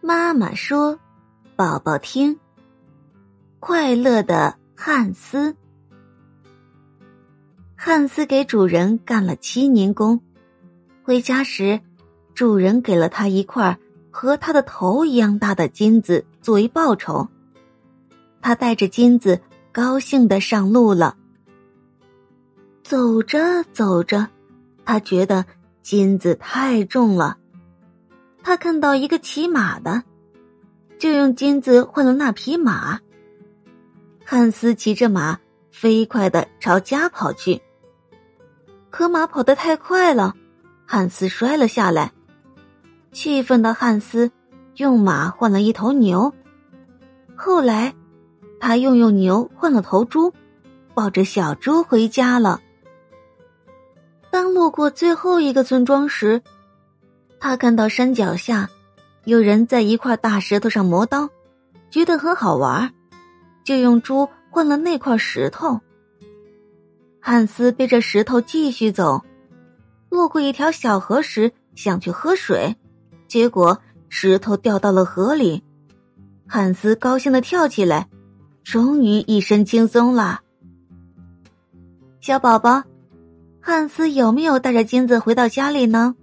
妈妈说：“宝宝听。”快乐的汉斯。汉斯给主人干了七年工，回家时，主人给了他一块和他的头一样大的金子作为报酬。他带着金子，高兴的上路了。走着走着，他觉得金子太重了。他看到一个骑马的，就用金子换了那匹马。汉斯骑着马飞快的朝家跑去，可马跑得太快了，汉斯摔了下来。气愤的汉斯用马换了一头牛，后来他又用牛换了头猪，抱着小猪回家了。当路过最后一个村庄时，他看到山脚下有人在一块大石头上磨刀，觉得很好玩，就用猪换了那块石头。汉斯背着石头继续走，路过一条小河时想去喝水，结果石头掉到了河里。汉斯高兴的跳起来，终于一身轻松了。小宝宝，汉斯有没有带着金子回到家里呢？